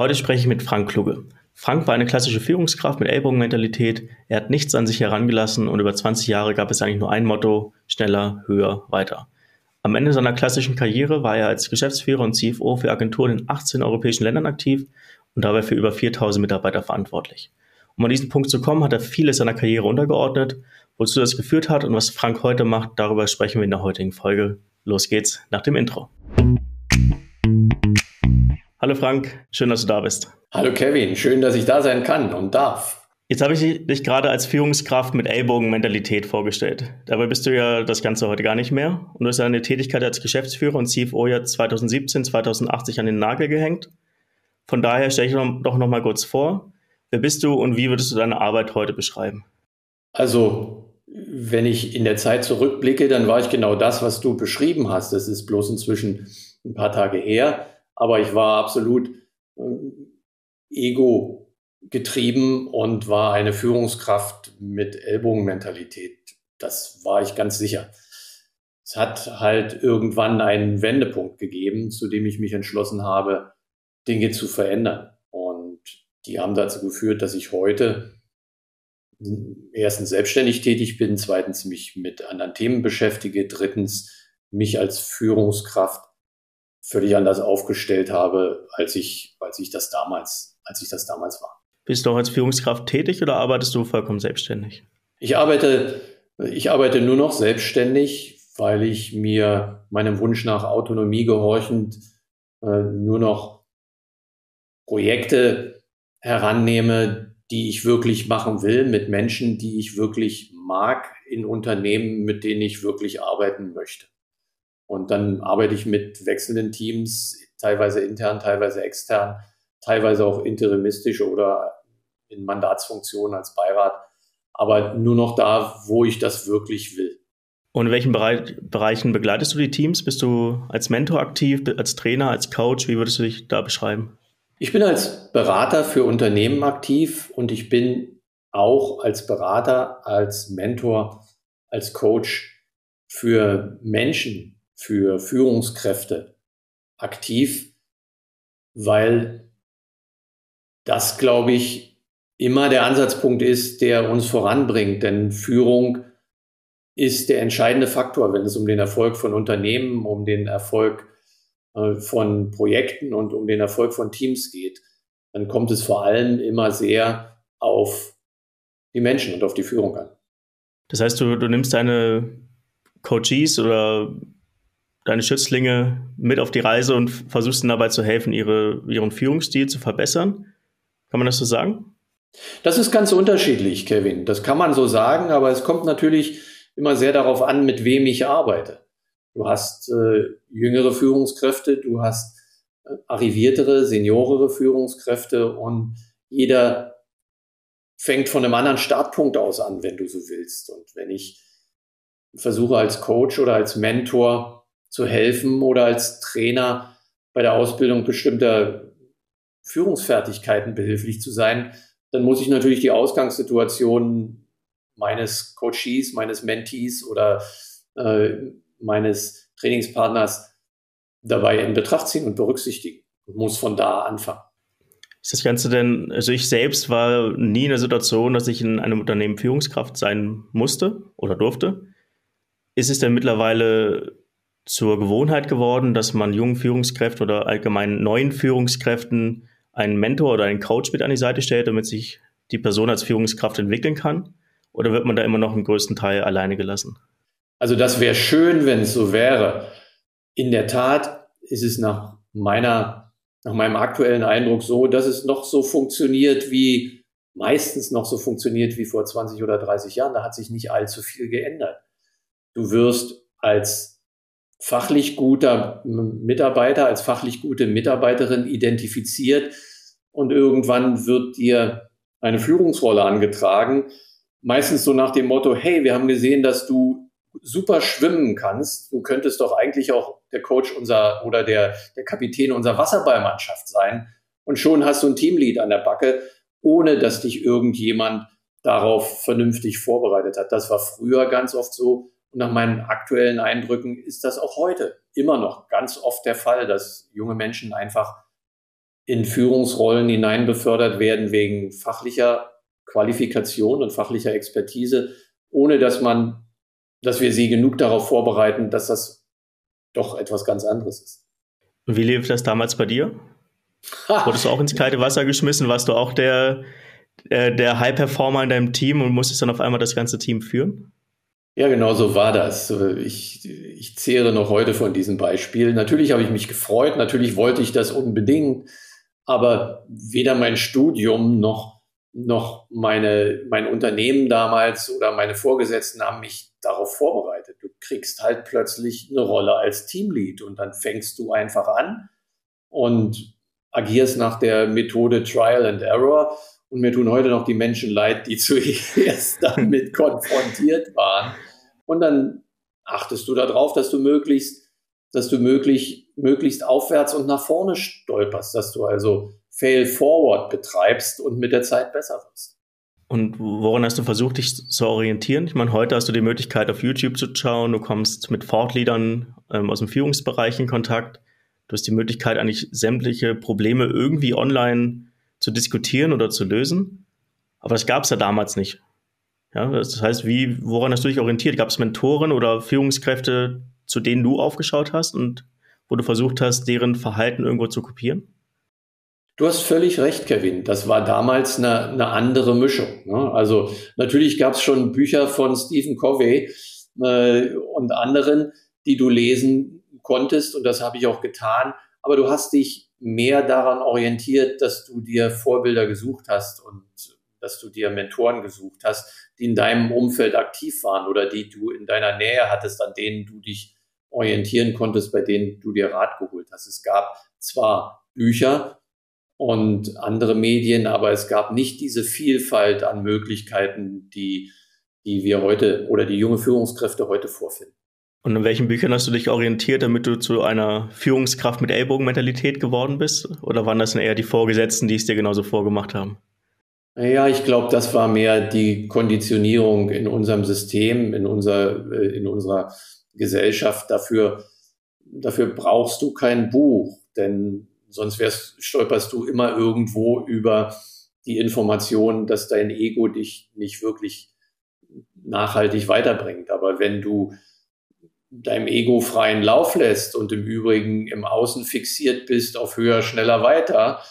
Heute spreche ich mit Frank Kluge. Frank war eine klassische Führungskraft mit Ellbogenmentalität. Er hat nichts an sich herangelassen und über 20 Jahre gab es eigentlich nur ein Motto, schneller, höher, weiter. Am Ende seiner klassischen Karriere war er als Geschäftsführer und CFO für Agenturen in 18 europäischen Ländern aktiv und dabei für über 4000 Mitarbeiter verantwortlich. Um an diesen Punkt zu kommen, hat er vieles seiner Karriere untergeordnet. Wozu das geführt hat und was Frank heute macht, darüber sprechen wir in der heutigen Folge. Los geht's nach dem Intro. Hallo Frank, schön, dass du da bist. Hallo Kevin, schön, dass ich da sein kann und darf. Jetzt habe ich dich gerade als Führungskraft mit Ellbogenmentalität vorgestellt. Dabei bist du ja das Ganze heute gar nicht mehr und du hast deine Tätigkeit als Geschäftsführer und CFO ja 2017, 2080 an den Nagel gehängt. Von daher stelle ich doch noch mal kurz vor, wer bist du und wie würdest du deine Arbeit heute beschreiben? Also, wenn ich in der Zeit zurückblicke, dann war ich genau das, was du beschrieben hast. Das ist bloß inzwischen ein paar Tage her aber ich war absolut äh, ego getrieben und war eine Führungskraft mit Ellbogenmentalität. Das war ich ganz sicher. Es hat halt irgendwann einen Wendepunkt gegeben, zu dem ich mich entschlossen habe, Dinge zu verändern. Und die haben dazu geführt, dass ich heute erstens selbstständig tätig bin, zweitens mich mit anderen Themen beschäftige, drittens mich als Führungskraft völlig anders aufgestellt habe, als ich, als ich das damals, als ich das damals war. Bist du auch als Führungskraft tätig oder arbeitest du vollkommen selbstständig? Ich arbeite, ich arbeite nur noch selbstständig, weil ich mir meinem Wunsch nach Autonomie gehorchend äh, nur noch Projekte herannehme, die ich wirklich machen will, mit Menschen, die ich wirklich mag, in Unternehmen, mit denen ich wirklich arbeiten möchte. Und dann arbeite ich mit wechselnden Teams, teilweise intern, teilweise extern, teilweise auch interimistisch oder in Mandatsfunktionen als Beirat, aber nur noch da, wo ich das wirklich will. Und in welchen Bereich, Bereichen begleitest du die Teams? Bist du als Mentor aktiv, als Trainer, als Coach? Wie würdest du dich da beschreiben? Ich bin als Berater für Unternehmen aktiv und ich bin auch als Berater, als Mentor, als Coach für Menschen für Führungskräfte aktiv, weil das, glaube ich, immer der Ansatzpunkt ist, der uns voranbringt. Denn Führung ist der entscheidende Faktor, wenn es um den Erfolg von Unternehmen, um den Erfolg äh, von Projekten und um den Erfolg von Teams geht. Dann kommt es vor allem immer sehr auf die Menschen und auf die Führung an. Das heißt, du, du nimmst deine Coaches oder deine Schützlinge mit auf die Reise und versuchst ihnen dabei zu helfen, ihre, ihren Führungsstil zu verbessern. Kann man das so sagen? Das ist ganz unterschiedlich, Kevin. Das kann man so sagen, aber es kommt natürlich immer sehr darauf an, mit wem ich arbeite. Du hast äh, jüngere Führungskräfte, du hast äh, arriviertere, seniorere Führungskräfte und jeder fängt von einem anderen Startpunkt aus an, wenn du so willst. Und wenn ich versuche als Coach oder als Mentor zu helfen oder als Trainer bei der Ausbildung bestimmter Führungsfertigkeiten behilflich zu sein, dann muss ich natürlich die Ausgangssituation meines Coaches, meines Mentees oder äh, meines Trainingspartners dabei in Betracht ziehen und berücksichtigen und muss von da anfangen. Ist das Ganze denn, also ich selbst war nie in der Situation, dass ich in einem Unternehmen Führungskraft sein musste oder durfte. Ist es denn mittlerweile zur Gewohnheit geworden, dass man jungen Führungskräften oder allgemein neuen Führungskräften einen Mentor oder einen Coach mit an die Seite stellt, damit sich die Person als Führungskraft entwickeln kann? Oder wird man da immer noch im größten Teil alleine gelassen? Also das wäre schön, wenn es so wäre. In der Tat ist es nach meiner, nach meinem aktuellen Eindruck so, dass es noch so funktioniert wie meistens noch so funktioniert wie vor 20 oder 30 Jahren. Da hat sich nicht allzu viel geändert. Du wirst als fachlich guter Mitarbeiter, als fachlich gute Mitarbeiterin identifiziert und irgendwann wird dir eine Führungsrolle angetragen. Meistens so nach dem Motto, hey, wir haben gesehen, dass du super schwimmen kannst. Du könntest doch eigentlich auch der Coach unser oder der, der Kapitän unserer Wasserballmannschaft sein. Und schon hast du ein Teamlead an der Backe, ohne dass dich irgendjemand darauf vernünftig vorbereitet hat. Das war früher ganz oft so. Und nach meinen aktuellen Eindrücken ist das auch heute immer noch ganz oft der Fall, dass junge Menschen einfach in Führungsrollen hinein befördert werden wegen fachlicher Qualifikation und fachlicher Expertise, ohne dass man, dass wir sie genug darauf vorbereiten, dass das doch etwas ganz anderes ist. Und wie lief das damals bei dir? Wurdest du auch ins kalte Wasser geschmissen? Warst du auch der, äh, der High-Performer in deinem Team und musstest dann auf einmal das ganze Team führen? Ja, genau so war das. Ich, ich zehre noch heute von diesem Beispiel. Natürlich habe ich mich gefreut, natürlich wollte ich das unbedingt, aber weder mein Studium noch, noch meine, mein Unternehmen damals oder meine Vorgesetzten haben mich darauf vorbereitet. Du kriegst halt plötzlich eine Rolle als Teamlead und dann fängst du einfach an und agierst nach der Methode Trial and Error. Und mir tun heute noch die Menschen leid, die zuerst damit konfrontiert waren. Und dann achtest du darauf, dass du möglichst, dass du möglich, möglichst aufwärts und nach vorne stolperst, dass du also Fail Forward betreibst und mit der Zeit besser wirst. Und woran hast du versucht, dich zu orientieren? Ich meine, heute hast du die Möglichkeit, auf YouTube zu schauen. Du kommst mit Fortleadern ähm, aus dem Führungsbereich in Kontakt. Du hast die Möglichkeit, eigentlich sämtliche Probleme irgendwie online zu diskutieren oder zu lösen. Aber das gab es ja damals nicht. Ja, das heißt, wie, woran hast du dich orientiert? Gab es Mentoren oder Führungskräfte, zu denen du aufgeschaut hast und wo du versucht hast, deren Verhalten irgendwo zu kopieren? Du hast völlig recht, Kevin. Das war damals eine, eine andere Mischung. Ne? Also natürlich gab es schon Bücher von Stephen Covey äh, und anderen, die du lesen konntest und das habe ich auch getan. Aber du hast dich mehr daran orientiert, dass du dir Vorbilder gesucht hast und dass du dir Mentoren gesucht hast, die in deinem Umfeld aktiv waren oder die du in deiner Nähe hattest, an denen du dich orientieren konntest, bei denen du dir Rat geholt hast. Es gab zwar Bücher und andere Medien, aber es gab nicht diese Vielfalt an Möglichkeiten, die, die wir heute oder die junge Führungskräfte heute vorfinden. Und in welchen Büchern hast du dich orientiert, damit du zu einer Führungskraft mit Ellbogenmentalität geworden bist? Oder waren das eher die Vorgesetzten, die es dir genauso vorgemacht haben? Ja, ich glaube, das war mehr die Konditionierung in unserem System, in, unser, äh, in unserer Gesellschaft. Dafür, dafür brauchst du kein Buch, denn sonst wärst, stolperst du immer irgendwo über die Information, dass dein Ego dich nicht wirklich nachhaltig weiterbringt. Aber wenn du deinem Ego freien Lauf lässt und im Übrigen im Außen fixiert bist auf höher, schneller, weiter,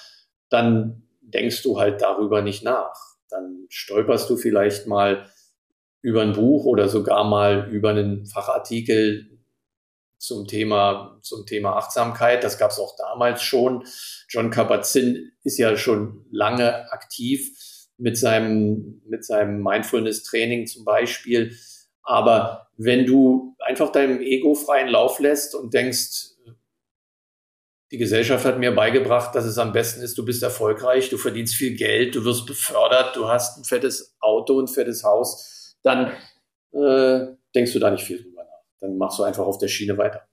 dann denkst du halt darüber nicht nach. Dann stolperst du vielleicht mal über ein Buch oder sogar mal über einen Fachartikel zum Thema, zum Thema Achtsamkeit. Das gab es auch damals schon. John Kabat-Zinn ist ja schon lange aktiv mit seinem, mit seinem Mindfulness-Training zum Beispiel. Aber wenn du einfach deinem Ego freien Lauf lässt und denkst, die Gesellschaft hat mir beigebracht, dass es am besten ist, du bist erfolgreich, du verdienst viel Geld, du wirst befördert, du hast ein fettes Auto, ein fettes Haus, dann äh, denkst du da nicht viel drüber nach. Dann machst du einfach auf der Schiene weiter.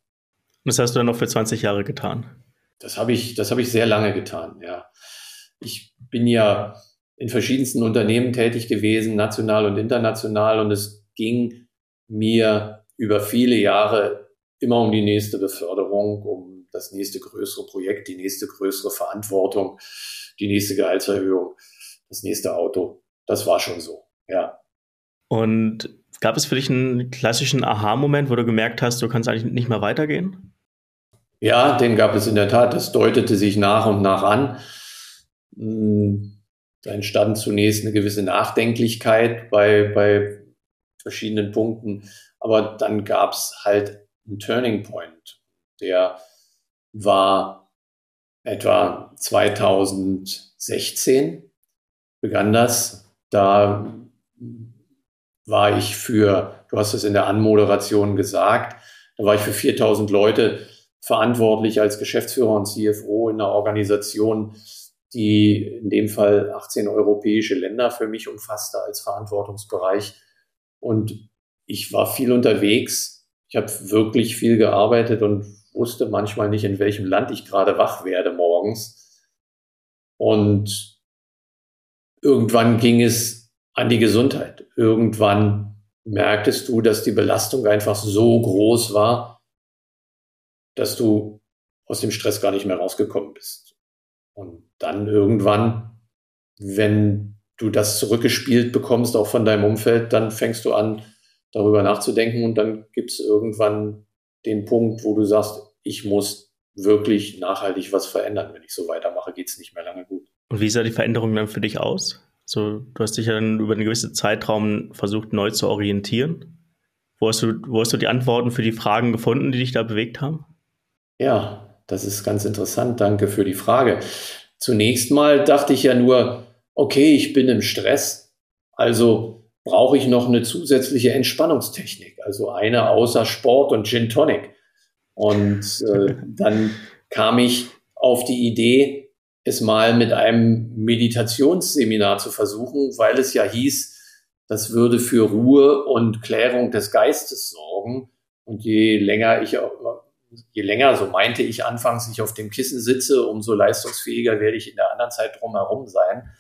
Und das hast du dann noch für 20 Jahre getan? Das habe ich, das habe ich sehr lange getan, ja. Ich bin ja in verschiedensten Unternehmen tätig gewesen, national und international, und es ging mir über viele Jahre immer um die nächste Beförderung, um das nächste größere Projekt, die nächste größere Verantwortung, die nächste Gehaltserhöhung, das nächste Auto. Das war schon so, ja. Und gab es für dich einen klassischen Aha-Moment, wo du gemerkt hast, du kannst eigentlich nicht mehr weitergehen? Ja, den gab es in der Tat. Das deutete sich nach und nach an. Hm, da entstand zunächst eine gewisse Nachdenklichkeit bei, bei verschiedenen Punkten. Aber dann gab es halt einen Turning Point. Der war etwa 2016 begann das. Da war ich für, du hast es in der Anmoderation gesagt, da war ich für 4000 Leute verantwortlich als Geschäftsführer und CFO in einer Organisation, die in dem Fall 18 europäische Länder für mich umfasste als Verantwortungsbereich. Und ich war viel unterwegs. Ich habe wirklich viel gearbeitet und wusste manchmal nicht, in welchem Land ich gerade wach werde morgens. Und irgendwann ging es an die Gesundheit. Irgendwann merktest du, dass die Belastung einfach so groß war, dass du aus dem Stress gar nicht mehr rausgekommen bist. Und dann irgendwann, wenn du das zurückgespielt bekommst, auch von deinem Umfeld, dann fängst du an, darüber nachzudenken und dann gibt es irgendwann den Punkt, wo du sagst, ich muss wirklich nachhaltig was verändern. Wenn ich so weitermache, geht es nicht mehr lange gut. Und wie sah die Veränderung dann für dich aus? So, du hast dich ja dann über einen gewissen Zeitraum versucht, neu zu orientieren. Wo hast, du, wo hast du die Antworten für die Fragen gefunden, die dich da bewegt haben? Ja, das ist ganz interessant. Danke für die Frage. Zunächst mal dachte ich ja nur, okay, ich bin im Stress, also brauche ich noch eine zusätzliche Entspannungstechnik, also eine außer Sport und Gin Tonic. Und äh, dann kam ich auf die Idee, es mal mit einem Meditationsseminar zu versuchen, weil es ja hieß, das würde für Ruhe und Klärung des Geistes sorgen. Und je länger ich, je länger, so meinte ich anfangs, ich auf dem Kissen sitze, umso leistungsfähiger werde ich in der anderen Zeit drumherum sein.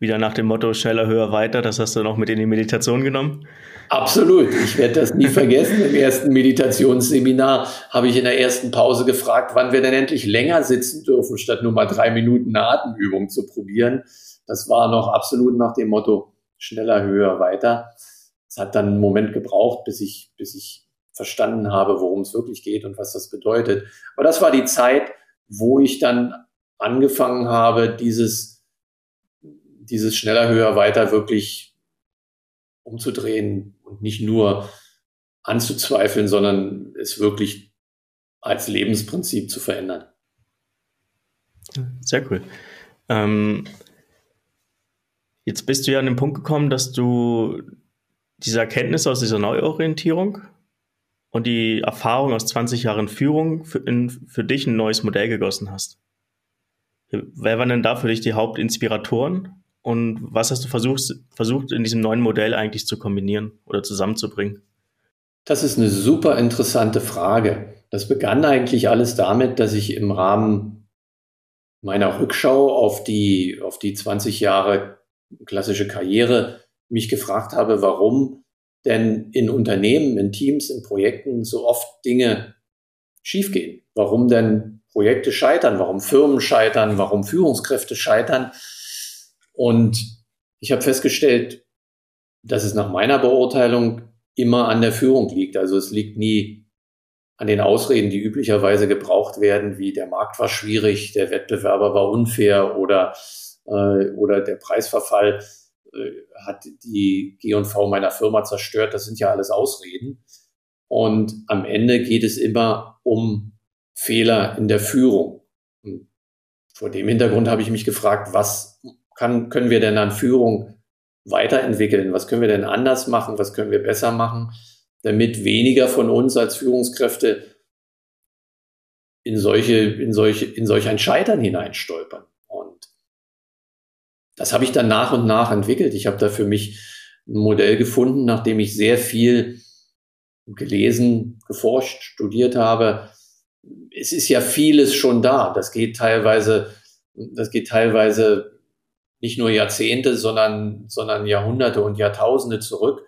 Wieder nach dem Motto schneller, höher, weiter, das hast du noch mit in die Meditation genommen? Absolut. Ich werde das nie vergessen. Im ersten Meditationsseminar habe ich in der ersten Pause gefragt, wann wir denn endlich länger sitzen dürfen, statt nur mal drei Minuten eine Atemübung zu probieren. Das war noch absolut nach dem Motto schneller, höher, weiter. Es hat dann einen Moment gebraucht, bis ich, bis ich verstanden habe, worum es wirklich geht und was das bedeutet. Aber das war die Zeit, wo ich dann angefangen habe, dieses, dieses schneller, höher, weiter wirklich umzudrehen und nicht nur anzuzweifeln, sondern es wirklich als Lebensprinzip zu verändern. Sehr cool. Ähm, jetzt bist du ja an den Punkt gekommen, dass du diese Erkenntnisse aus dieser Neuorientierung und die Erfahrung aus 20 Jahren Führung für, in, für dich ein neues Modell gegossen hast. Wer waren denn da für dich die Hauptinspiratoren und was hast du versucht, versucht in diesem neuen Modell eigentlich zu kombinieren oder zusammenzubringen? Das ist eine super interessante Frage. Das begann eigentlich alles damit, dass ich im Rahmen meiner Rückschau auf die, auf die 20 Jahre klassische Karriere mich gefragt habe, warum denn in Unternehmen, in Teams, in Projekten so oft Dinge schiefgehen. Warum denn Projekte scheitern, warum Firmen scheitern, warum Führungskräfte scheitern. Und ich habe festgestellt, dass es nach meiner Beurteilung immer an der Führung liegt. Also es liegt nie an den Ausreden, die üblicherweise gebraucht werden, wie der Markt war schwierig, der Wettbewerber war unfair oder, äh, oder der Preisverfall äh, hat die G&V meiner Firma zerstört. Das sind ja alles Ausreden. Und am Ende geht es immer um Fehler in der Führung. Und vor dem Hintergrund habe ich mich gefragt, was kann, können wir denn an Führung weiterentwickeln? Was können wir denn anders machen? Was können wir besser machen, damit weniger von uns als Führungskräfte in solche, in solche, in solch ein Scheitern hineinstolpern? Und das habe ich dann nach und nach entwickelt. Ich habe da für mich ein Modell gefunden, nachdem ich sehr viel gelesen, geforscht, studiert habe. Es ist ja vieles schon da. Das geht teilweise, das geht teilweise nicht nur Jahrzehnte, sondern, sondern Jahrhunderte und Jahrtausende zurück.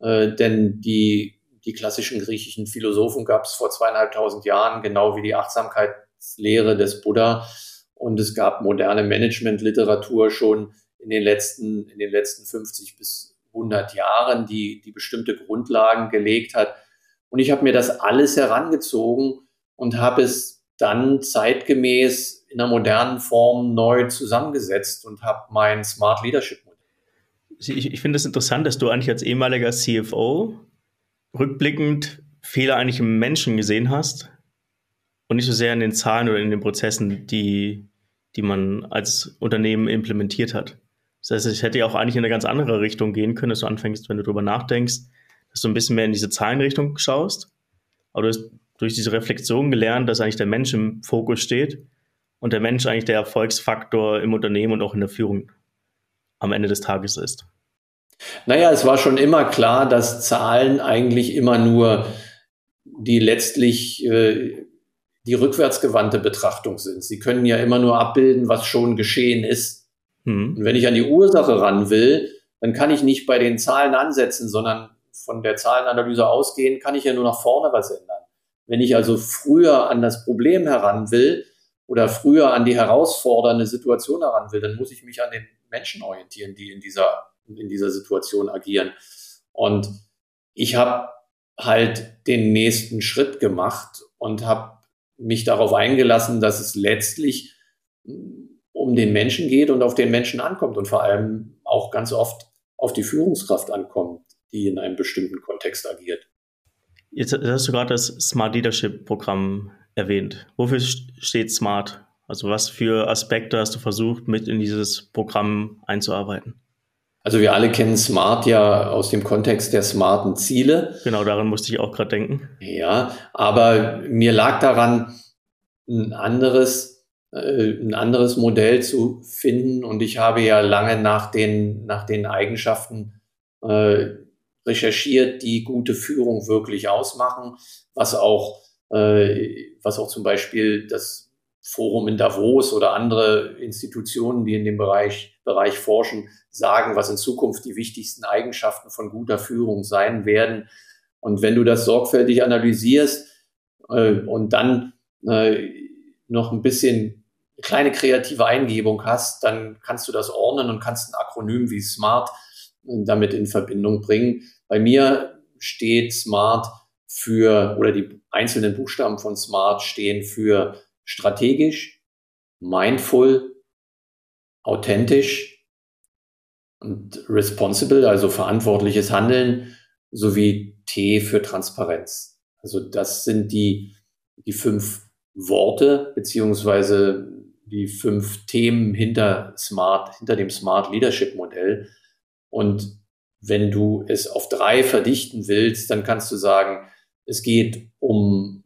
Äh, denn die, die klassischen griechischen Philosophen gab es vor zweieinhalbtausend Jahren, genau wie die Achtsamkeitslehre des Buddha. Und es gab moderne Managementliteratur schon in den letzten, in den letzten 50 bis 100 Jahren, die, die bestimmte Grundlagen gelegt hat. Und ich habe mir das alles herangezogen und habe es dann zeitgemäß in einer modernen Form neu zusammengesetzt und habe mein Smart Leadership Modell. Ich, ich finde es das interessant, dass du eigentlich als ehemaliger CFO rückblickend Fehler eigentlich im Menschen gesehen hast und nicht so sehr in den Zahlen oder in den Prozessen, die, die man als Unternehmen implementiert hat. Das heißt, es hätte ja auch eigentlich in eine ganz andere Richtung gehen können, dass du anfängst, wenn du darüber nachdenkst, dass du ein bisschen mehr in diese Zahlenrichtung schaust. Aber du hast durch diese Reflexion gelernt, dass eigentlich der Mensch im Fokus steht und der Mensch eigentlich der Erfolgsfaktor im Unternehmen und auch in der Führung am Ende des Tages ist? Naja, es war schon immer klar, dass Zahlen eigentlich immer nur die letztlich äh, die rückwärtsgewandte Betrachtung sind. Sie können ja immer nur abbilden, was schon geschehen ist. Hm. Und wenn ich an die Ursache ran will, dann kann ich nicht bei den Zahlen ansetzen, sondern von der Zahlenanalyse ausgehen, kann ich ja nur nach vorne was ändern. Wenn ich also früher an das Problem heran will, oder früher an die herausfordernde Situation heran will, dann muss ich mich an den Menschen orientieren, die in dieser, in dieser Situation agieren. Und ich habe halt den nächsten Schritt gemacht und habe mich darauf eingelassen, dass es letztlich um den Menschen geht und auf den Menschen ankommt und vor allem auch ganz oft auf die Führungskraft ankommt, die in einem bestimmten Kontext agiert. Jetzt hast du gerade das Smart Leadership Programm erwähnt. Wofür steht Smart? Also was für Aspekte hast du versucht, mit in dieses Programm einzuarbeiten? Also wir alle kennen Smart ja aus dem Kontext der smarten Ziele. Genau, daran musste ich auch gerade denken. Ja, aber mir lag daran, ein anderes, äh, ein anderes Modell zu finden und ich habe ja lange nach den, nach den Eigenschaften äh, recherchiert, die gute Führung wirklich ausmachen, was auch, was auch zum Beispiel das Forum in Davos oder andere Institutionen, die in dem Bereich, Bereich forschen, sagen, was in Zukunft die wichtigsten Eigenschaften von guter Führung sein werden. Und wenn du das sorgfältig analysierst äh, und dann äh, noch ein bisschen kleine kreative Eingebung hast, dann kannst du das ordnen und kannst ein Akronym wie SMART äh, damit in Verbindung bringen. Bei mir steht SMART für, oder die einzelnen Buchstaben von SMART stehen für strategisch, mindful, authentisch und responsible, also verantwortliches Handeln, sowie T für Transparenz. Also das sind die, die fünf Worte beziehungsweise die fünf Themen hinter Smart, hinter dem Smart Leadership Modell. Und wenn du es auf drei verdichten willst, dann kannst du sagen, es geht um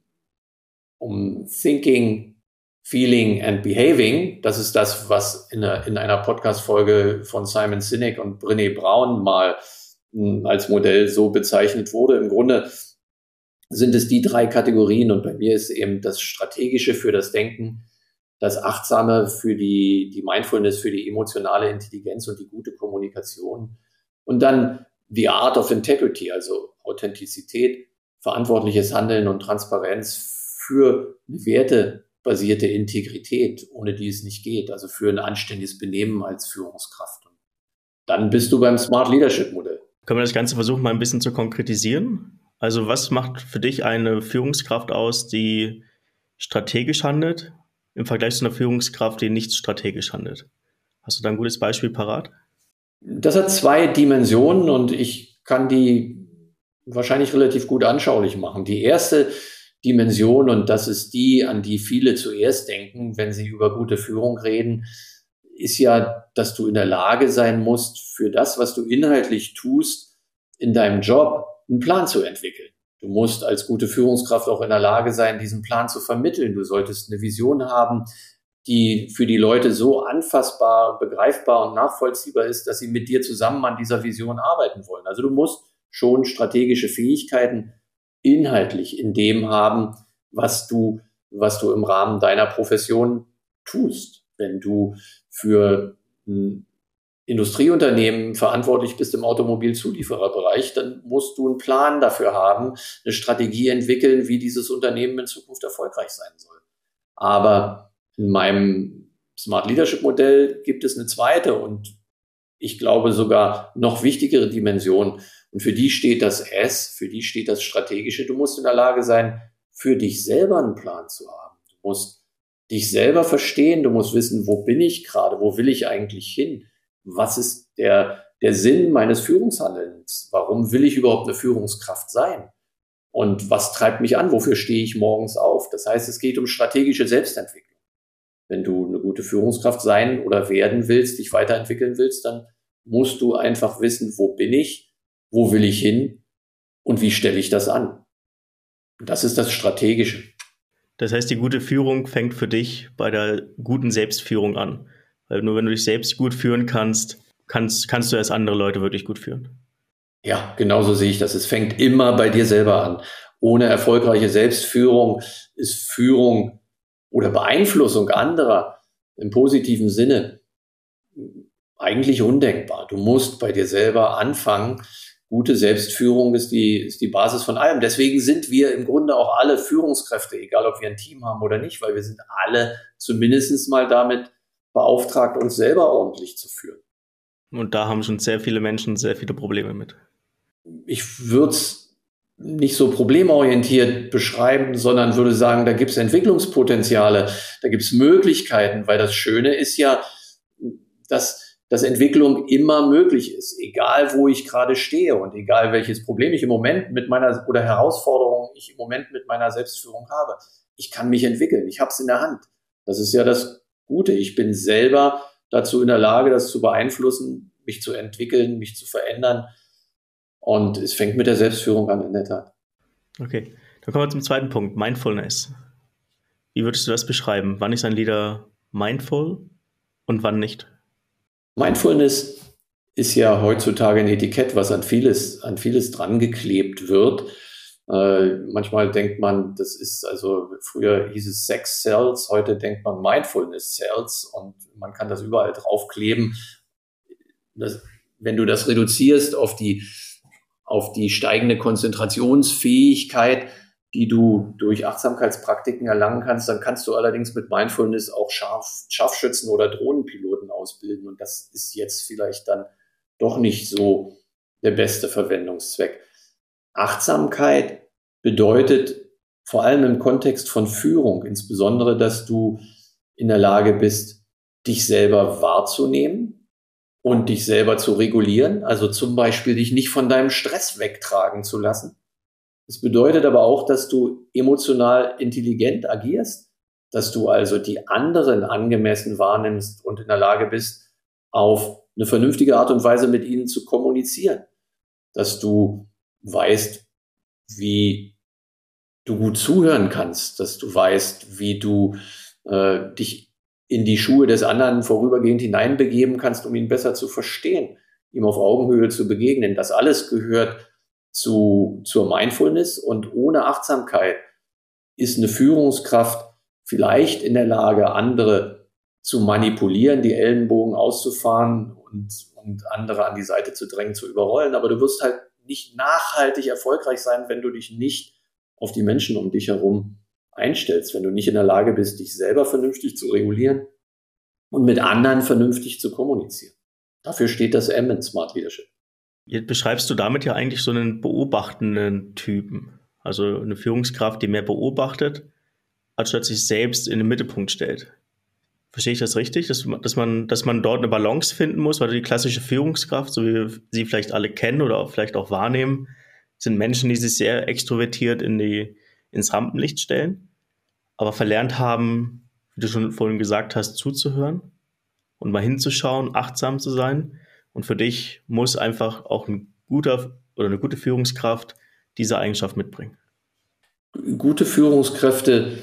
um Thinking, Feeling and Behaving. Das ist das, was in einer, in einer Podcast-Folge von Simon Sinek und Brené Brown mal hm, als Modell so bezeichnet wurde. Im Grunde sind es die drei Kategorien und bei mir ist eben das Strategische für das Denken, das Achtsame für die, die Mindfulness, für die emotionale Intelligenz und die gute Kommunikation. Und dann the Art of Integrity, also Authentizität, verantwortliches Handeln und Transparenz für eine wertebasierte Integrität, ohne die es nicht geht, also für ein anständiges Benehmen als Führungskraft. Und dann bist du beim Smart Leadership Modell. Können wir das Ganze versuchen, mal ein bisschen zu konkretisieren? Also was macht für dich eine Führungskraft aus, die strategisch handelt, im Vergleich zu einer Führungskraft, die nicht strategisch handelt? Hast du da ein gutes Beispiel parat? Das hat zwei Dimensionen und ich kann die wahrscheinlich relativ gut anschaulich machen. Die erste Dimension und das ist die, an die viele zuerst denken, wenn sie über gute Führung reden, ist ja, dass du in der Lage sein musst, für das, was du inhaltlich tust, in deinem Job einen Plan zu entwickeln. Du musst als gute Führungskraft auch in der Lage sein, diesen Plan zu vermitteln. Du solltest eine Vision haben, die für die Leute so anfassbar, begreifbar und nachvollziehbar ist, dass sie mit dir zusammen an dieser Vision arbeiten wollen. Also du musst schon strategische Fähigkeiten inhaltlich in dem haben, was du, was du im Rahmen deiner Profession tust. Wenn du für ein Industrieunternehmen verantwortlich bist im Automobilzuliefererbereich, dann musst du einen Plan dafür haben, eine Strategie entwickeln, wie dieses Unternehmen in Zukunft erfolgreich sein soll. Aber in meinem Smart Leadership Modell gibt es eine zweite und ich glaube sogar noch wichtigere Dimension, und für die steht das S, für die steht das Strategische. Du musst in der Lage sein, für dich selber einen Plan zu haben. Du musst dich selber verstehen, du musst wissen, wo bin ich gerade, wo will ich eigentlich hin? Was ist der, der Sinn meines Führungshandelns? Warum will ich überhaupt eine Führungskraft sein? Und was treibt mich an? Wofür stehe ich morgens auf? Das heißt, es geht um strategische Selbstentwicklung. Wenn du eine gute Führungskraft sein oder werden willst, dich weiterentwickeln willst, dann musst du einfach wissen, wo bin ich? Wo will ich hin und wie stelle ich das an. Das ist das Strategische. Das heißt, die gute Führung fängt für dich bei der guten Selbstführung an. Weil nur wenn du dich selbst gut führen kannst, kannst, kannst du erst andere Leute wirklich gut führen. Ja, genauso sehe ich das. Es fängt immer bei dir selber an. Ohne erfolgreiche Selbstführung ist Führung oder Beeinflussung anderer im positiven Sinne eigentlich undenkbar. Du musst bei dir selber anfangen, gute Selbstführung ist die, ist die Basis von allem. Deswegen sind wir im Grunde auch alle Führungskräfte, egal ob wir ein Team haben oder nicht, weil wir sind alle zumindest mal damit beauftragt, uns selber ordentlich zu führen. Und da haben schon sehr viele Menschen sehr viele Probleme mit. Ich würde es nicht so problemorientiert beschreiben, sondern würde sagen, da gibt es Entwicklungspotenziale, da gibt es Möglichkeiten, weil das Schöne ist ja, dass dass Entwicklung immer möglich ist, egal wo ich gerade stehe und egal welches Problem ich im Moment mit meiner oder Herausforderung ich im Moment mit meiner Selbstführung habe. Ich kann mich entwickeln, ich habe es in der Hand. Das ist ja das Gute. Ich bin selber dazu in der Lage, das zu beeinflussen, mich zu entwickeln, mich zu verändern. Und es fängt mit der Selbstführung an, in der Tat. Okay, dann kommen wir zum zweiten Punkt, Mindfulness. Wie würdest du das beschreiben? Wann ist ein Leader mindful und wann nicht? Mindfulness ist ja heutzutage ein Etikett, was an vieles, an vieles dran geklebt wird. Äh, manchmal denkt man, das ist also, früher hieß es Sex Cells, heute denkt man Mindfulness Cells und man kann das überall draufkleben. Das, wenn du das reduzierst auf die, auf die steigende Konzentrationsfähigkeit, die du durch Achtsamkeitspraktiken erlangen kannst, dann kannst du allerdings mit Mindfulness auch Scharf, Scharfschützen oder Drohnenpiloten ausbilden. Und das ist jetzt vielleicht dann doch nicht so der beste Verwendungszweck. Achtsamkeit bedeutet vor allem im Kontext von Führung, insbesondere, dass du in der Lage bist, dich selber wahrzunehmen und dich selber zu regulieren. Also zum Beispiel dich nicht von deinem Stress wegtragen zu lassen es bedeutet aber auch, dass du emotional intelligent agierst, dass du also die anderen angemessen wahrnimmst und in der Lage bist, auf eine vernünftige Art und Weise mit ihnen zu kommunizieren, dass du weißt, wie du gut zuhören kannst, dass du weißt, wie du äh, dich in die Schuhe des anderen vorübergehend hineinbegeben kannst, um ihn besser zu verstehen, ihm auf Augenhöhe zu begegnen. Das alles gehört zu, zur Mindfulness und ohne Achtsamkeit ist eine Führungskraft vielleicht in der Lage, andere zu manipulieren, die Ellenbogen auszufahren und, und andere an die Seite zu drängen, zu überrollen. Aber du wirst halt nicht nachhaltig erfolgreich sein, wenn du dich nicht auf die Menschen um dich herum einstellst, wenn du nicht in der Lage bist, dich selber vernünftig zu regulieren und mit anderen vernünftig zu kommunizieren. Dafür steht das M in Smart Leadership. Jetzt beschreibst du damit ja eigentlich so einen beobachtenden Typen. Also eine Führungskraft, die mehr beobachtet, als statt sich selbst in den Mittelpunkt stellt. Verstehe ich das richtig? Dass, dass, man, dass man dort eine Balance finden muss, weil die klassische Führungskraft, so wie wir sie vielleicht alle kennen oder vielleicht auch wahrnehmen, sind Menschen, die sich sehr extrovertiert in die, ins Rampenlicht stellen, aber verlernt haben, wie du schon vorhin gesagt hast, zuzuhören und mal hinzuschauen, achtsam zu sein und für dich muss einfach auch ein guter oder eine gute Führungskraft diese Eigenschaft mitbringen. Gute Führungskräfte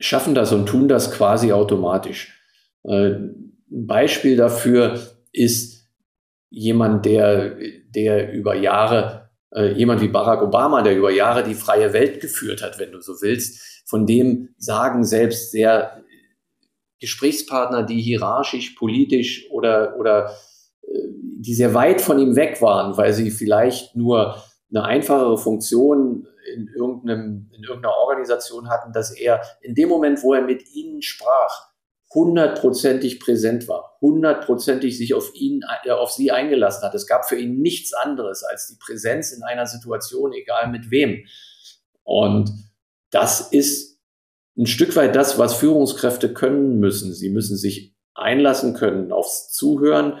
schaffen das und tun das quasi automatisch. Äh, ein Beispiel dafür ist jemand, der, der über Jahre, äh, jemand wie Barack Obama, der über Jahre die freie Welt geführt hat, wenn du so willst. Von dem sagen selbst sehr Gesprächspartner, die hierarchisch, politisch oder, oder die sehr weit von ihm weg waren, weil sie vielleicht nur eine einfachere Funktion in, irgendeinem, in irgendeiner Organisation hatten, dass er in dem Moment, wo er mit ihnen sprach, hundertprozentig präsent war, hundertprozentig sich auf ihn, äh, auf sie eingelassen hat. Es gab für ihn nichts anderes als die Präsenz in einer Situation, egal mit wem. Und das ist ein Stück weit das, was Führungskräfte können müssen. Sie müssen sich einlassen können aufs Zuhören,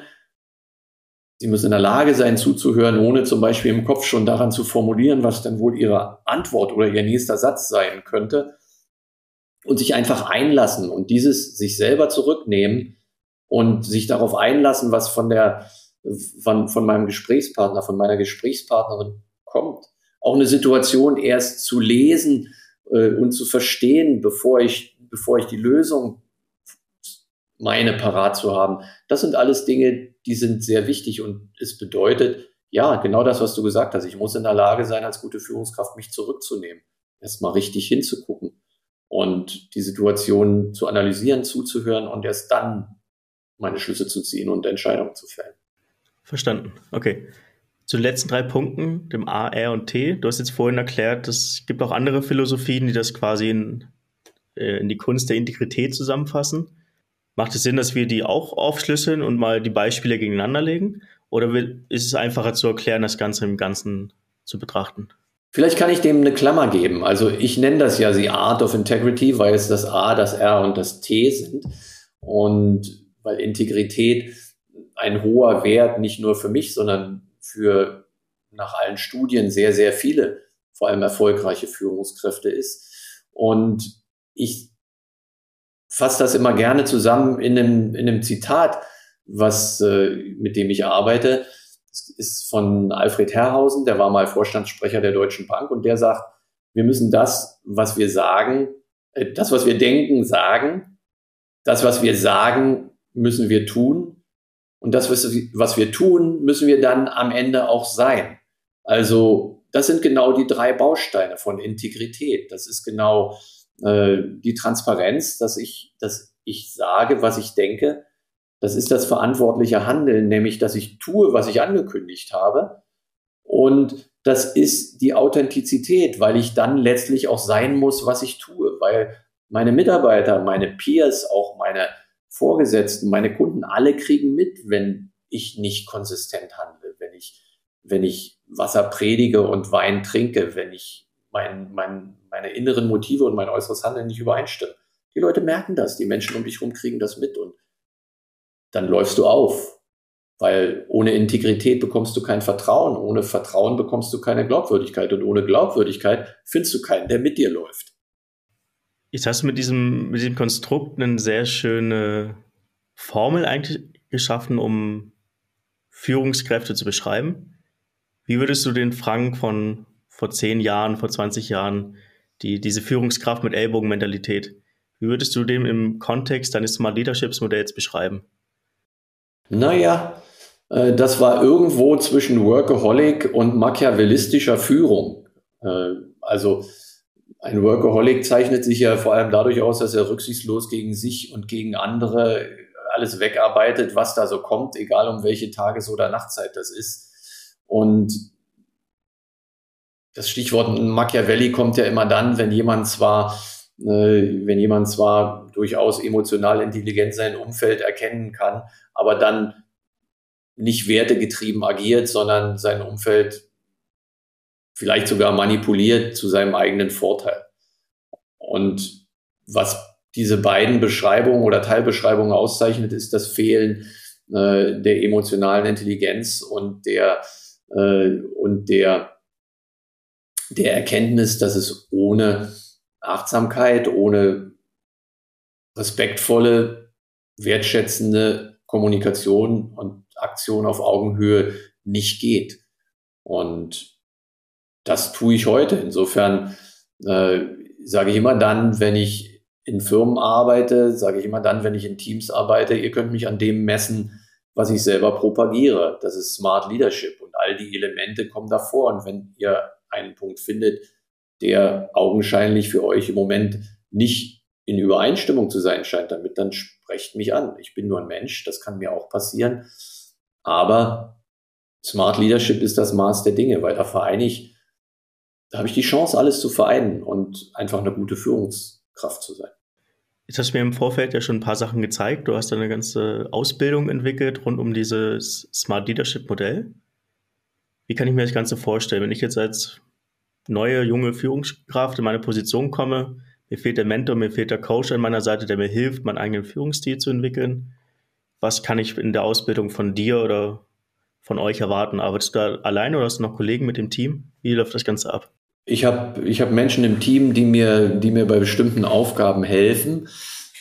Sie müssen in der Lage sein, zuzuhören, ohne zum Beispiel im Kopf schon daran zu formulieren, was dann wohl Ihre Antwort oder Ihr nächster Satz sein könnte. Und sich einfach einlassen und dieses sich selber zurücknehmen und sich darauf einlassen, was von der, von, von meinem Gesprächspartner, von meiner Gesprächspartnerin kommt. Auch eine Situation erst zu lesen äh, und zu verstehen, bevor ich, bevor ich die Lösung meine parat zu haben. Das sind alles Dinge, die sind sehr wichtig und es bedeutet, ja, genau das, was du gesagt hast. Ich muss in der Lage sein, als gute Führungskraft mich zurückzunehmen, erstmal richtig hinzugucken und die Situation zu analysieren, zuzuhören und erst dann meine Schlüsse zu ziehen und Entscheidungen zu fällen. Verstanden. Okay. Zu den letzten drei Punkten, dem A, R und T. Du hast jetzt vorhin erklärt, es gibt auch andere Philosophien, die das quasi in, äh, in die Kunst der Integrität zusammenfassen. Macht es Sinn, dass wir die auch aufschlüsseln und mal die Beispiele gegeneinander legen? Oder ist es einfacher zu erklären, das Ganze im Ganzen zu betrachten? Vielleicht kann ich dem eine Klammer geben. Also ich nenne das ja die Art of Integrity, weil es das A, das R und das T sind. Und weil Integrität ein hoher Wert nicht nur für mich, sondern für nach allen Studien sehr, sehr viele, vor allem erfolgreiche Führungskräfte ist. Und ich fasse das immer gerne zusammen in einem, in einem Zitat, was, äh, mit dem ich arbeite. Das ist von Alfred Herrhausen, der war mal Vorstandssprecher der Deutschen Bank und der sagt, wir müssen das, was wir sagen, äh, das, was wir denken, sagen. Das, was wir sagen, müssen wir tun. Und das, was wir tun, müssen wir dann am Ende auch sein. Also das sind genau die drei Bausteine von Integrität. Das ist genau äh, die Transparenz, dass ich, dass ich sage, was ich denke. Das ist das verantwortliche Handeln, nämlich dass ich tue, was ich angekündigt habe. Und das ist die Authentizität, weil ich dann letztlich auch sein muss, was ich tue, weil meine Mitarbeiter, meine Peers, auch meine Vorgesetzten, meine Kunden, alle kriegen mit, wenn ich nicht konsistent handle, wenn ich, wenn ich Wasser predige und Wein trinke, wenn ich mein, mein, meine inneren Motive und mein äußeres Handeln nicht übereinstimmen. Die Leute merken das, die Menschen um dich herum kriegen das mit und dann läufst du auf. Weil ohne Integrität bekommst du kein Vertrauen, ohne Vertrauen bekommst du keine Glaubwürdigkeit und ohne Glaubwürdigkeit findest du keinen, der mit dir läuft. Jetzt hast du mit diesem, mit diesem Konstrukt eine sehr schöne Formel eigentlich geschaffen, um Führungskräfte zu beschreiben. Wie würdest du den Frank von vor zehn Jahren, vor 20 Jahren, die, diese Führungskraft mit Ellbogenmentalität, wie würdest du dem im Kontext deines Smart Leaderships Modells beschreiben? Naja, äh, das war irgendwo zwischen Workaholic und machiavellistischer Führung. Äh, also ein Workaholic zeichnet sich ja vor allem dadurch aus, dass er rücksichtslos gegen sich und gegen andere alles wegarbeitet, was da so kommt, egal um welche Tages- oder Nachtzeit das ist. Und das Stichwort Machiavelli kommt ja immer dann, wenn jemand zwar, äh, wenn jemand zwar durchaus emotional intelligent sein Umfeld erkennen kann, aber dann nicht wertegetrieben agiert, sondern sein Umfeld vielleicht sogar manipuliert zu seinem eigenen Vorteil. Und was diese beiden Beschreibungen oder Teilbeschreibungen auszeichnet, ist das Fehlen äh, der emotionalen Intelligenz und der äh, und der der Erkenntnis, dass es ohne Achtsamkeit, ohne respektvolle, wertschätzende Kommunikation und Aktion auf Augenhöhe nicht geht. Und das tue ich heute. Insofern äh, sage ich immer dann, wenn ich in Firmen arbeite, sage ich immer dann, wenn ich in Teams arbeite, ihr könnt mich an dem messen, was ich selber propagiere. Das ist Smart Leadership und all die Elemente kommen davor. Und wenn ihr einen Punkt findet, der augenscheinlich für euch im Moment nicht in Übereinstimmung zu sein scheint damit, dann sprecht mich an. Ich bin nur ein Mensch, das kann mir auch passieren. Aber Smart Leadership ist das Maß der Dinge, weil da vereine ich da habe ich die Chance, alles zu vereinen und einfach eine gute Führungskraft zu sein. Jetzt hast du mir im Vorfeld ja schon ein paar Sachen gezeigt. Du hast eine ganze Ausbildung entwickelt rund um dieses Smart Leadership Modell. Wie kann ich mir das Ganze vorstellen? Wenn ich jetzt als neue, junge Führungskraft in meine Position komme, mir fehlt der Mentor, mir fehlt der Coach an meiner Seite, der mir hilft, meinen eigenen Führungsstil zu entwickeln. Was kann ich in der Ausbildung von dir oder von euch erwarten? Arbeitest du da alleine oder hast du noch Kollegen mit dem Team? Wie läuft das Ganze ab? Ich habe ich hab Menschen im Team, die mir, die mir bei bestimmten Aufgaben helfen.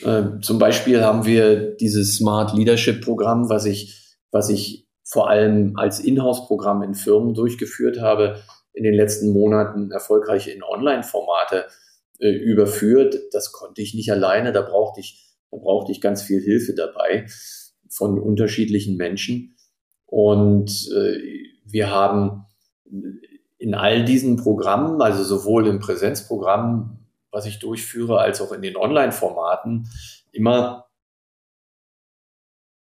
Äh, zum Beispiel haben wir dieses Smart Leadership Programm, was ich, was ich vor allem als Inhouse-Programm in Firmen durchgeführt habe, in den letzten Monaten erfolgreich in Online-Formate äh, überführt. Das konnte ich nicht alleine. Da brauchte ich, da brauchte ich ganz viel Hilfe dabei von unterschiedlichen Menschen. Und äh, wir haben in all diesen Programmen, also sowohl im Präsenzprogramm, was ich durchführe, als auch in den Online-Formaten, immer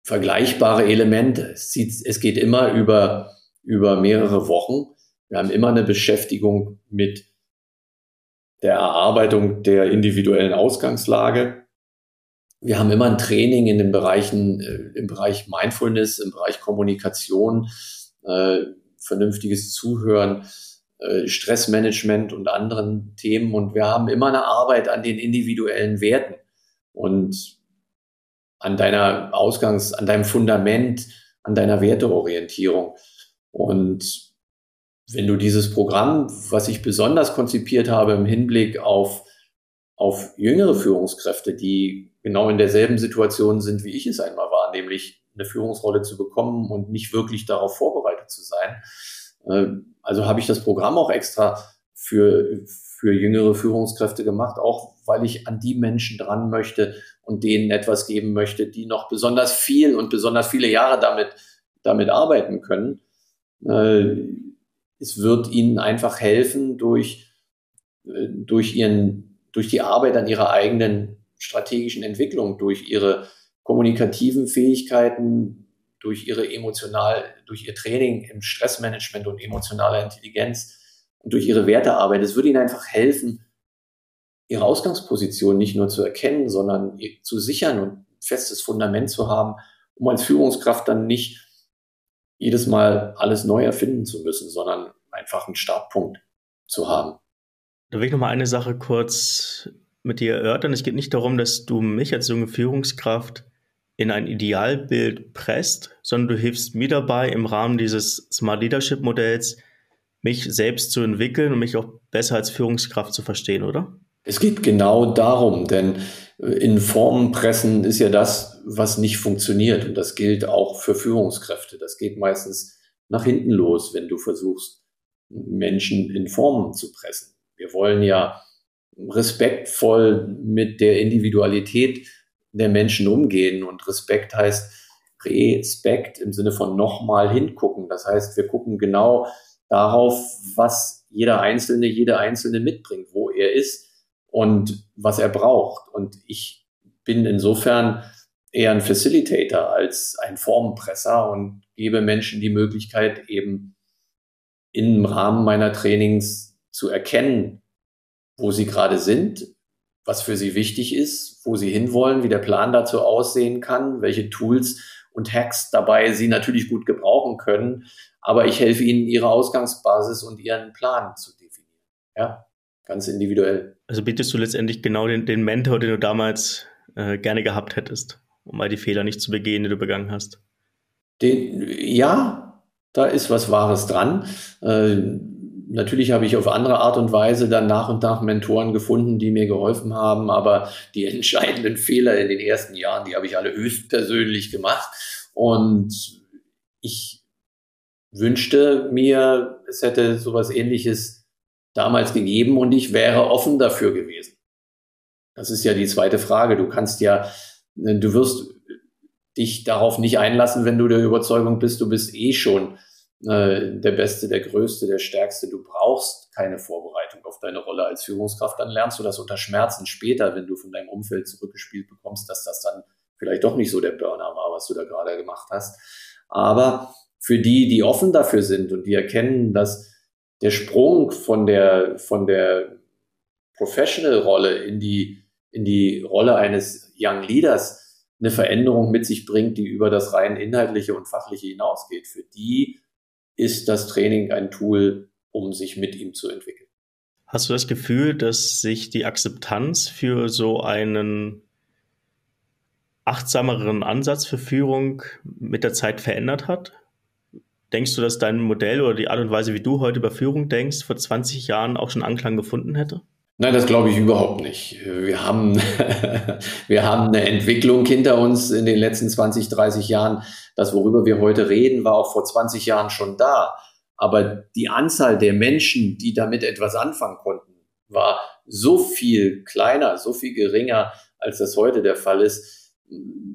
vergleichbare Elemente. Es, geht immer über über mehrere Wochen. Wir haben immer eine Beschäftigung mit der Erarbeitung der individuellen Ausgangslage. Wir haben immer ein Training in den Bereichen, äh, im Bereich Mindfulness, im Bereich Kommunikation, äh, vernünftiges Zuhören, äh, Stressmanagement und anderen Themen. Und wir haben immer eine Arbeit an den individuellen Werten und an deiner Ausgangs-, an deinem Fundament, an deiner Werteorientierung. Und wenn du dieses Programm, was ich besonders konzipiert habe im Hinblick auf, auf jüngere Führungskräfte, die genau in derselben Situation sind, wie ich es einmal war, nämlich eine Führungsrolle zu bekommen und nicht wirklich darauf vorbereitet zu sein. Äh, also habe ich das Programm auch extra für, für jüngere Führungskräfte gemacht, auch weil ich an die Menschen dran möchte und denen etwas geben möchte, die noch besonders viel und besonders viele Jahre damit, damit arbeiten können. Äh, es wird ihnen einfach helfen durch, äh, durch ihren, durch die Arbeit an ihrer eigenen strategischen Entwicklung, durch ihre kommunikativen Fähigkeiten, durch ihre emotional, durch ihr Training im Stressmanagement und emotionaler Intelligenz und durch ihre Wertearbeit. Es würde ihnen einfach helfen, ihre Ausgangsposition nicht nur zu erkennen, sondern zu sichern und ein festes Fundament zu haben, um als Führungskraft dann nicht jedes Mal alles neu erfinden zu müssen, sondern einfach einen Startpunkt zu haben. Da will ich nochmal eine Sache kurz mit dir erörtern. Es geht nicht darum, dass du mich als junge Führungskraft in ein Idealbild presst, sondern du hilfst mir dabei, im Rahmen dieses Smart Leadership Modells mich selbst zu entwickeln und mich auch besser als Führungskraft zu verstehen, oder? Es geht genau darum, denn in Formen pressen ist ja das, was nicht funktioniert. Und das gilt auch für Führungskräfte. Das geht meistens nach hinten los, wenn du versuchst, Menschen in Formen zu pressen. Wir wollen ja respektvoll mit der Individualität der Menschen umgehen. Und Respekt heißt Respekt im Sinne von nochmal hingucken. Das heißt, wir gucken genau darauf, was jeder Einzelne, jede Einzelne mitbringt, wo er ist und was er braucht. Und ich bin insofern eher ein Facilitator als ein Formenpresser und gebe Menschen die Möglichkeit, eben im Rahmen meiner Trainings zu erkennen, wo sie gerade sind, was für sie wichtig ist, wo sie hinwollen, wie der Plan dazu aussehen kann, welche Tools und Hacks dabei sie natürlich gut gebrauchen können. Aber ich helfe ihnen, ihre Ausgangsbasis und ihren Plan zu definieren. Ja, ganz individuell. Also bietest du letztendlich genau den, den Mentor, den du damals äh, gerne gehabt hättest, um mal die Fehler nicht zu begehen, die du begangen hast. Den, ja, da ist was Wahres dran. Äh, natürlich habe ich auf andere Art und Weise dann nach und nach Mentoren gefunden, die mir geholfen haben, aber die entscheidenden Fehler in den ersten Jahren, die habe ich alle höchstpersönlich gemacht. Und ich wünschte mir, es hätte sowas ähnliches damals gegeben und ich wäre offen dafür gewesen. Das ist ja die zweite Frage. Du kannst ja, du wirst dich darauf nicht einlassen, wenn du der Überzeugung bist, du bist eh schon äh, der Beste, der Größte, der Stärkste. Du brauchst keine Vorbereitung auf deine Rolle als Führungskraft. Dann lernst du das unter Schmerzen später, wenn du von deinem Umfeld zurückgespielt bekommst, dass das dann vielleicht doch nicht so der Burner war, was du da gerade gemacht hast. Aber für die, die offen dafür sind und die erkennen, dass der Sprung von der, von der Professional-Rolle in die, in die Rolle eines Young Leaders eine Veränderung mit sich bringt, die über das rein inhaltliche und fachliche hinausgeht. Für die ist das Training ein Tool, um sich mit ihm zu entwickeln. Hast du das Gefühl, dass sich die Akzeptanz für so einen achtsameren Ansatz für Führung mit der Zeit verändert hat? Denkst du, dass dein Modell oder die Art und Weise, wie du heute über Führung denkst, vor 20 Jahren auch schon Anklang gefunden hätte? Nein, das glaube ich überhaupt nicht. Wir haben, wir haben eine Entwicklung hinter uns in den letzten 20, 30 Jahren. Das, worüber wir heute reden, war auch vor 20 Jahren schon da. Aber die Anzahl der Menschen, die damit etwas anfangen konnten, war so viel kleiner, so viel geringer, als das heute der Fall ist,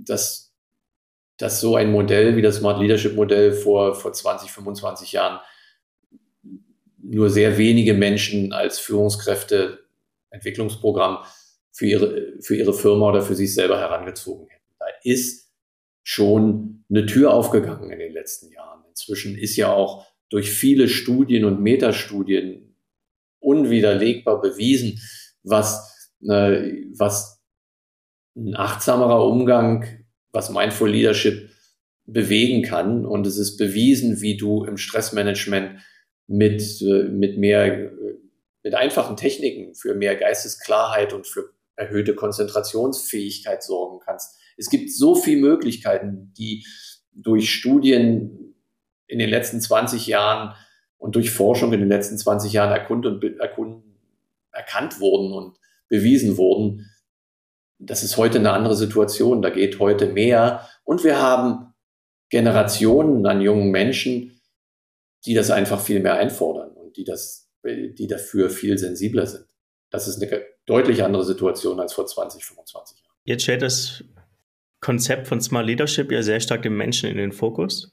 dass dass so ein Modell wie das Smart Leadership Modell vor, vor 20, 25 Jahren nur sehr wenige Menschen als Führungskräfte Entwicklungsprogramm für ihre, für ihre Firma oder für sich selber herangezogen hätten. Da ist schon eine Tür aufgegangen in den letzten Jahren. Inzwischen ist ja auch durch viele Studien und Metastudien unwiderlegbar bewiesen, was, äh, was ein achtsamerer Umgang, was Mindful Leadership bewegen kann. Und es ist bewiesen, wie du im Stressmanagement mit, äh, mit mehr, mit einfachen Techniken für mehr Geistesklarheit und für erhöhte Konzentrationsfähigkeit sorgen kannst. Es gibt so viele Möglichkeiten, die durch Studien in den letzten 20 Jahren und durch Forschung in den letzten 20 Jahren erkund und erkund, erkannt wurden und bewiesen wurden. Das ist heute eine andere Situation. Da geht heute mehr. Und wir haben Generationen an jungen Menschen, die das einfach viel mehr einfordern und die das, die dafür viel sensibler sind. Das ist eine deutlich andere Situation als vor 20, 25 Jahren. Jetzt stellt das Konzept von Smart Leadership ja sehr stark den Menschen in den Fokus.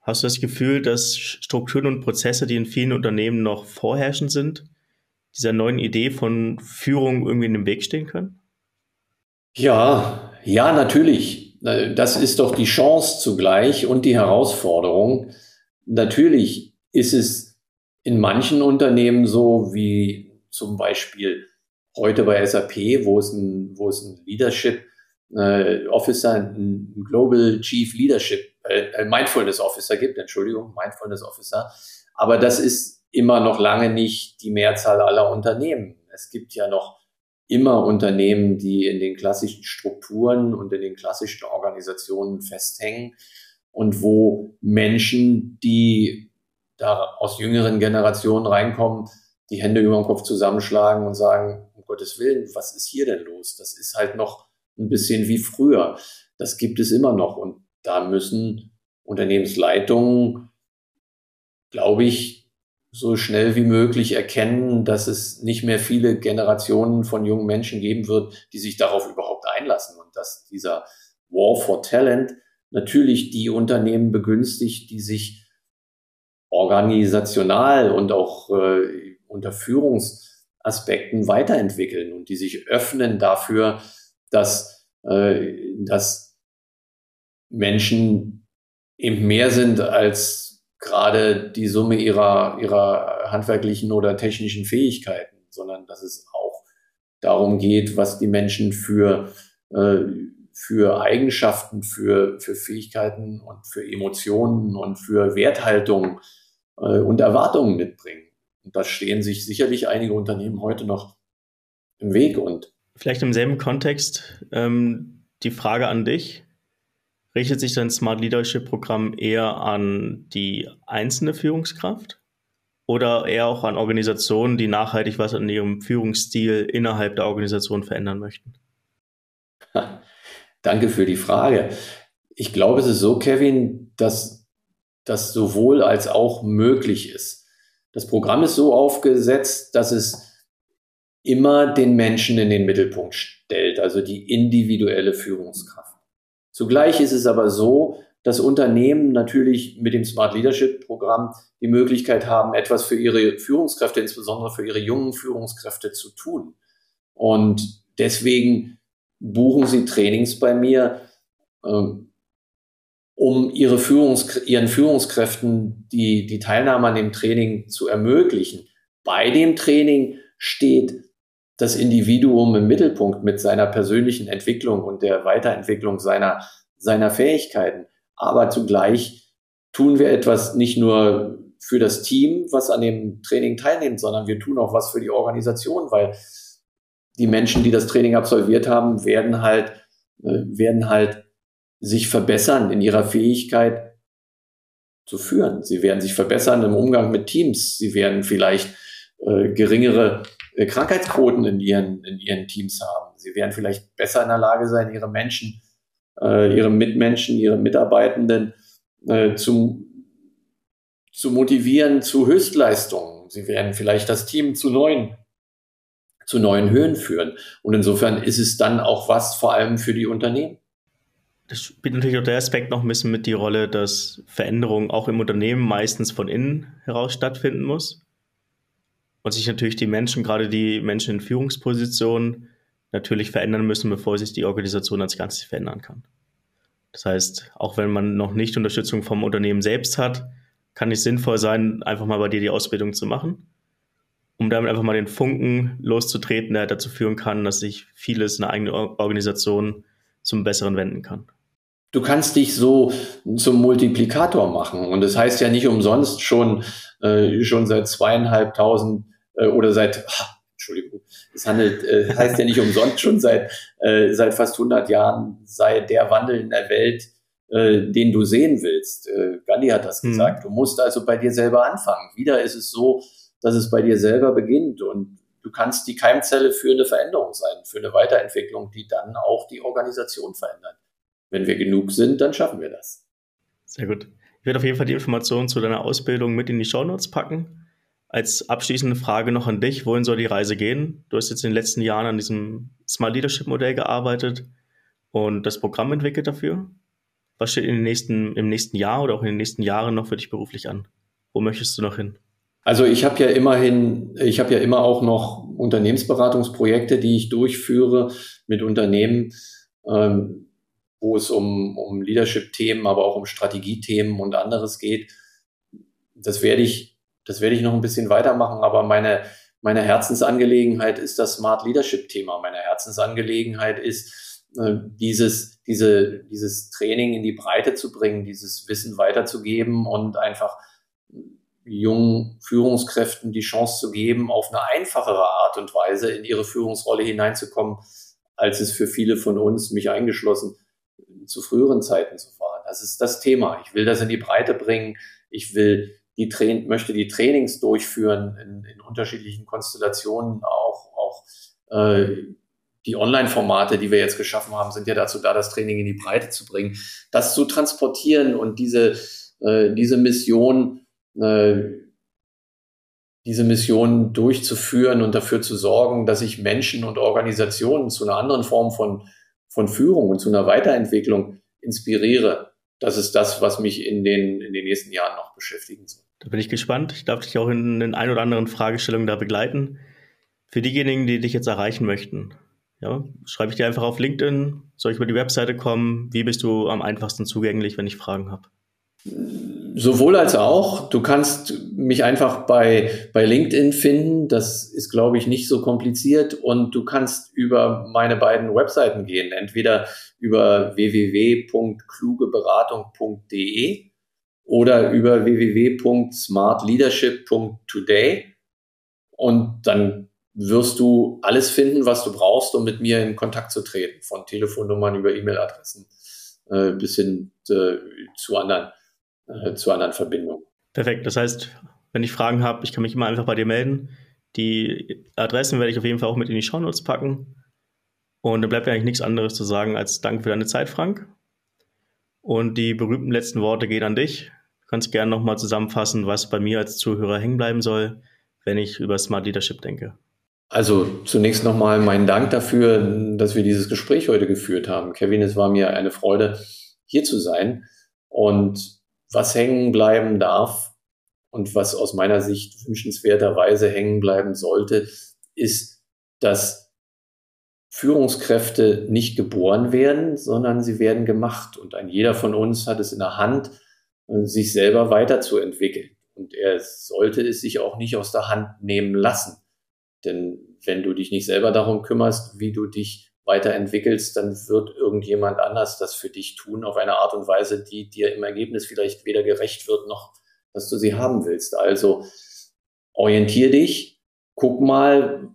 Hast du das Gefühl, dass Strukturen und Prozesse, die in vielen Unternehmen noch vorherrschend sind, dieser neuen Idee von Führung irgendwie in den Weg stehen können? Ja, ja, natürlich. Das ist doch die Chance zugleich und die Herausforderung. Natürlich ist es in manchen Unternehmen so, wie zum Beispiel heute bei SAP, wo es ein, wo es ein Leadership äh, Officer, ein Global Chief Leadership, äh, Mindfulness Officer gibt, Entschuldigung, Mindfulness Officer. Aber das ist immer noch lange nicht die Mehrzahl aller Unternehmen. Es gibt ja noch immer Unternehmen, die in den klassischen Strukturen und in den klassischen Organisationen festhängen und wo Menschen, die da aus jüngeren Generationen reinkommen, die Hände über den Kopf zusammenschlagen und sagen, um Gottes Willen, was ist hier denn los? Das ist halt noch ein bisschen wie früher. Das gibt es immer noch. Und da müssen Unternehmensleitungen, glaube ich, so schnell wie möglich erkennen, dass es nicht mehr viele Generationen von jungen Menschen geben wird, die sich darauf überhaupt einlassen. Und dass dieser War for Talent natürlich die Unternehmen begünstigt, die sich organisational und auch äh, unter Führungsaspekten weiterentwickeln und die sich öffnen dafür, dass, äh, dass Menschen eben mehr sind als gerade die Summe ihrer, ihrer handwerklichen oder technischen Fähigkeiten, sondern dass es auch darum geht, was die Menschen für, äh, für Eigenschaften, für, für Fähigkeiten und für Emotionen und für Werthaltung äh, und Erwartungen mitbringen. Und da stehen sich sicherlich einige Unternehmen heute noch im Weg. Und Vielleicht im selben Kontext ähm, die Frage an dich. Richtet sich dein Smart Leadership Programm eher an die einzelne Führungskraft oder eher auch an Organisationen, die nachhaltig was an ihrem Führungsstil innerhalb der Organisation verändern möchten? Danke für die Frage. Ich glaube, es ist so, Kevin, dass das sowohl als auch möglich ist. Das Programm ist so aufgesetzt, dass es immer den Menschen in den Mittelpunkt stellt, also die individuelle Führungskraft. Zugleich ist es aber so, dass Unternehmen natürlich mit dem Smart Leadership Programm die Möglichkeit haben, etwas für ihre Führungskräfte, insbesondere für ihre jungen Führungskräfte zu tun. Und deswegen buchen sie Trainings bei mir, ähm, um ihre Führungs ihren Führungskräften die, die Teilnahme an dem Training zu ermöglichen. Bei dem Training steht das Individuum im Mittelpunkt mit seiner persönlichen Entwicklung und der Weiterentwicklung seiner, seiner Fähigkeiten. Aber zugleich tun wir etwas nicht nur für das Team, was an dem Training teilnimmt, sondern wir tun auch was für die Organisation, weil die Menschen, die das Training absolviert haben, werden halt, äh, werden halt sich verbessern in ihrer Fähigkeit zu führen. Sie werden sich verbessern im Umgang mit Teams. Sie werden vielleicht äh, geringere Krankheitsquoten in ihren, in ihren Teams haben. Sie werden vielleicht besser in der Lage sein, ihre Menschen, äh, ihre Mitmenschen, ihre Mitarbeitenden äh, zu, zu motivieren zu Höchstleistungen. Sie werden vielleicht das Team zu neuen, zu neuen Höhen führen. Und insofern ist es dann auch was vor allem für die Unternehmen. Das spielt natürlich auch der Aspekt noch ein bisschen mit die Rolle, dass Veränderung auch im Unternehmen meistens von innen heraus stattfinden muss und sich natürlich die Menschen, gerade die Menschen in Führungspositionen, natürlich verändern müssen, bevor sich die Organisation als Ganzes verändern kann. Das heißt, auch wenn man noch nicht Unterstützung vom Unternehmen selbst hat, kann es sinnvoll sein, einfach mal bei dir die Ausbildung zu machen, um damit einfach mal den Funken loszutreten, der dazu führen kann, dass sich vieles in einer eigenen Organisation zum Besseren wenden kann. Du kannst dich so zum Multiplikator machen. Und das heißt ja nicht umsonst schon, äh, schon seit zweieinhalbtausend äh, oder seit, ach, Entschuldigung, es handelt, äh, heißt ja nicht umsonst schon seit, äh, seit fast 100 Jahren sei der Wandel in der Welt, äh, den du sehen willst. Äh, Gandhi hat das mhm. gesagt. Du musst also bei dir selber anfangen. Wieder ist es so, dass es bei dir selber beginnt und du kannst die Keimzelle für eine Veränderung sein, für eine Weiterentwicklung, die dann auch die Organisation verändert. Wenn wir genug sind, dann schaffen wir das. Sehr gut. Ich werde auf jeden Fall die Informationen zu deiner Ausbildung mit in die Shownotes packen. Als abschließende Frage noch an dich, wohin soll die Reise gehen? Du hast jetzt in den letzten Jahren an diesem Smart Leadership Modell gearbeitet und das Programm entwickelt dafür. Was steht in den nächsten, im nächsten Jahr oder auch in den nächsten Jahren noch für dich beruflich an? Wo möchtest du noch hin? Also ich habe ja immerhin, ich habe ja immer auch noch Unternehmensberatungsprojekte, die ich durchführe mit Unternehmen, ähm, wo es um, um Leadership-Themen, aber auch um Strategiethemen und anderes geht. Das werde ich, das werde ich noch ein bisschen weitermachen, aber meine, meine Herzensangelegenheit ist das Smart Leadership-Thema. Meine Herzensangelegenheit ist, äh, dieses, diese, dieses Training in die Breite zu bringen, dieses Wissen weiterzugeben und einfach jungen Führungskräften die Chance zu geben, auf eine einfachere Art und Weise in ihre Führungsrolle hineinzukommen, als es für viele von uns, mich eingeschlossen, zu früheren Zeiten zu fahren. Das ist das Thema. Ich will das in die Breite bringen. Ich will die Train möchte die Trainings durchführen in, in unterschiedlichen Konstellationen. Auch, auch äh, die Online-Formate, die wir jetzt geschaffen haben, sind ja dazu da, das Training in die Breite zu bringen, das zu transportieren und diese, äh, diese Mission, äh, diese Mission durchzuführen und dafür zu sorgen, dass sich Menschen und Organisationen zu einer anderen Form von von Führung und zu einer Weiterentwicklung inspiriere. Das ist das, was mich in den, in den nächsten Jahren noch beschäftigen soll. Da bin ich gespannt. Ich darf dich auch in den ein oder anderen Fragestellungen da begleiten. Für diejenigen, die dich jetzt erreichen möchten, ja, schreibe ich dir einfach auf LinkedIn, soll ich über die Webseite kommen? Wie bist du am einfachsten zugänglich, wenn ich Fragen habe? Sowohl als auch. Du kannst mich einfach bei, bei LinkedIn finden. Das ist, glaube ich, nicht so kompliziert. Und du kannst über meine beiden Webseiten gehen. Entweder über www.klugeberatung.de oder über www.smartleadership.today. Und dann wirst du alles finden, was du brauchst, um mit mir in Kontakt zu treten. Von Telefonnummern über E-Mail-Adressen äh, bis hin äh, zu anderen äh, zu anderen Verbindungen. Perfekt. Das heißt, wenn ich Fragen habe, ich kann mich immer einfach bei dir melden. Die Adressen werde ich auf jeden Fall auch mit in die Shownotes packen. Und dann bleibt mir eigentlich nichts anderes zu sagen als Dank für deine Zeit, Frank. Und die berühmten letzten Worte gehen an dich. Du kannst gerne nochmal zusammenfassen, was bei mir als Zuhörer hängen bleiben soll, wenn ich über Smart Leadership denke. Also zunächst nochmal meinen Dank dafür, dass wir dieses Gespräch heute geführt haben. Kevin, es war mir eine Freude, hier zu sein. Und was hängen bleiben darf und was aus meiner Sicht wünschenswerterweise hängen bleiben sollte, ist, dass Führungskräfte nicht geboren werden, sondern sie werden gemacht. Und ein jeder von uns hat es in der Hand, sich selber weiterzuentwickeln. Und er sollte es sich auch nicht aus der Hand nehmen lassen. Denn wenn du dich nicht selber darum kümmerst, wie du dich weiterentwickelst, dann wird irgendjemand anders das für dich tun auf eine Art und Weise, die dir im Ergebnis vielleicht weder gerecht wird, noch dass du sie haben willst. Also orientier dich, guck mal,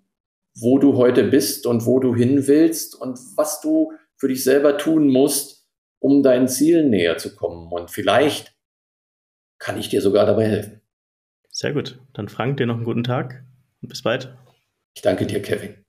wo du heute bist und wo du hin willst und was du für dich selber tun musst, um deinen Zielen näher zu kommen. Und vielleicht kann ich dir sogar dabei helfen. Sehr gut. Dann Frank, dir noch einen guten Tag und bis bald. Ich danke dir, Kevin.